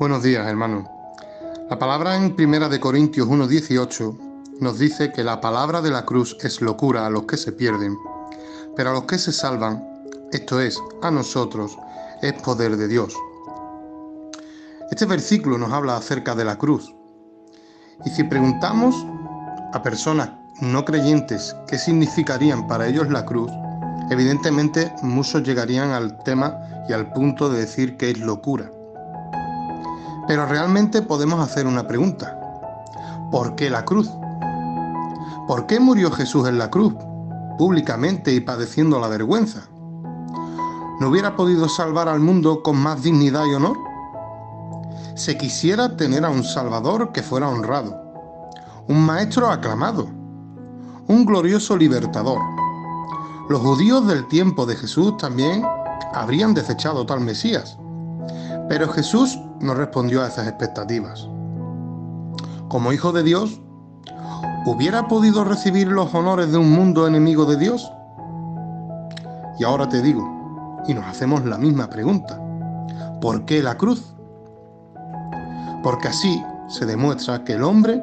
Buenos días, hermano. La palabra en Primera de Corintios 1:18 nos dice que la palabra de la cruz es locura a los que se pierden, pero a los que se salvan, esto es, a nosotros, es poder de Dios. Este versículo nos habla acerca de la cruz. Y si preguntamos a personas no creyentes qué significarían para ellos la cruz, evidentemente muchos llegarían al tema y al punto de decir que es locura. Pero realmente podemos hacer una pregunta. ¿Por qué la cruz? ¿Por qué murió Jesús en la cruz, públicamente y padeciendo la vergüenza? ¿No hubiera podido salvar al mundo con más dignidad y honor? Se quisiera tener a un Salvador que fuera honrado, un maestro aclamado, un glorioso libertador. Los judíos del tiempo de Jesús también habrían desechado tal Mesías, pero Jesús no respondió a esas expectativas. Como hijo de Dios, ¿hubiera podido recibir los honores de un mundo enemigo de Dios? Y ahora te digo, y nos hacemos la misma pregunta, ¿por qué la cruz? Porque así se demuestra que el hombre,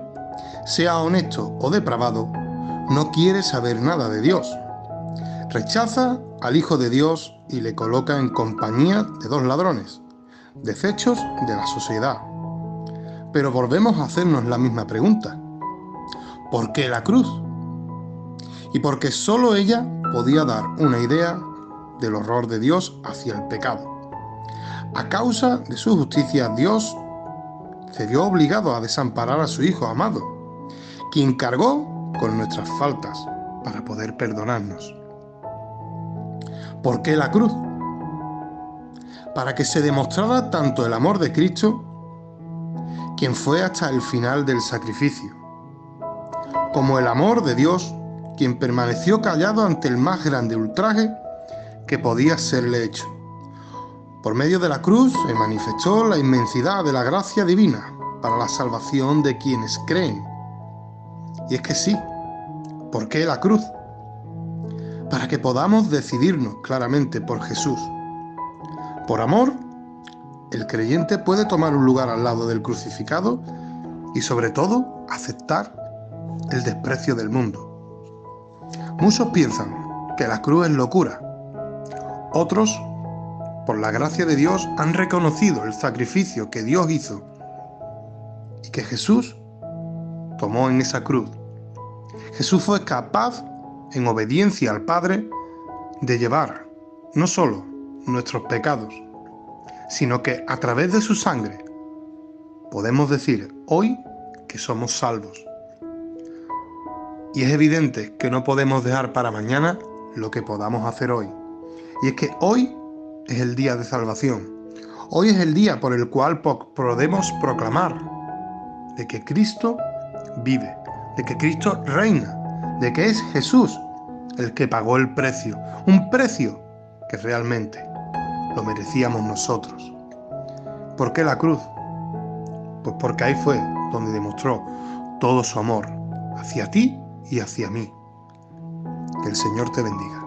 sea honesto o depravado, no quiere saber nada de Dios. Rechaza al Hijo de Dios y le coloca en compañía de dos ladrones, desechos de la sociedad. Pero volvemos a hacernos la misma pregunta. ¿Por qué la cruz? Y porque sólo ella podía dar una idea del horror de Dios hacia el pecado. A causa de su justicia, Dios se vio obligado a desamparar a su Hijo amado, quien cargó con nuestras faltas para poder perdonarnos. ¿Por qué la cruz? Para que se demostrara tanto el amor de Cristo, quien fue hasta el final del sacrificio, como el amor de Dios, quien permaneció callado ante el más grande ultraje que podía serle hecho. Por medio de la cruz se manifestó la inmensidad de la gracia divina para la salvación de quienes creen y es que sí, ¿por qué la cruz? Para que podamos decidirnos claramente por Jesús. Por amor, el creyente puede tomar un lugar al lado del crucificado y sobre todo aceptar el desprecio del mundo. Muchos piensan que la cruz es locura. Otros, por la gracia de Dios, han reconocido el sacrificio que Dios hizo y que Jesús tomó en esa cruz. Jesús fue capaz, en obediencia al Padre, de llevar no solo nuestros pecados, sino que a través de su sangre podemos decir hoy que somos salvos. Y es evidente que no podemos dejar para mañana lo que podamos hacer hoy. Y es que hoy es el día de salvación. Hoy es el día por el cual podemos proclamar de que Cristo vive, de que Cristo reina, de que es Jesús el que pagó el precio, un precio que realmente lo merecíamos nosotros. ¿Por qué la cruz? Pues porque ahí fue donde demostró todo su amor hacia ti y hacia mí. Que el Señor te bendiga.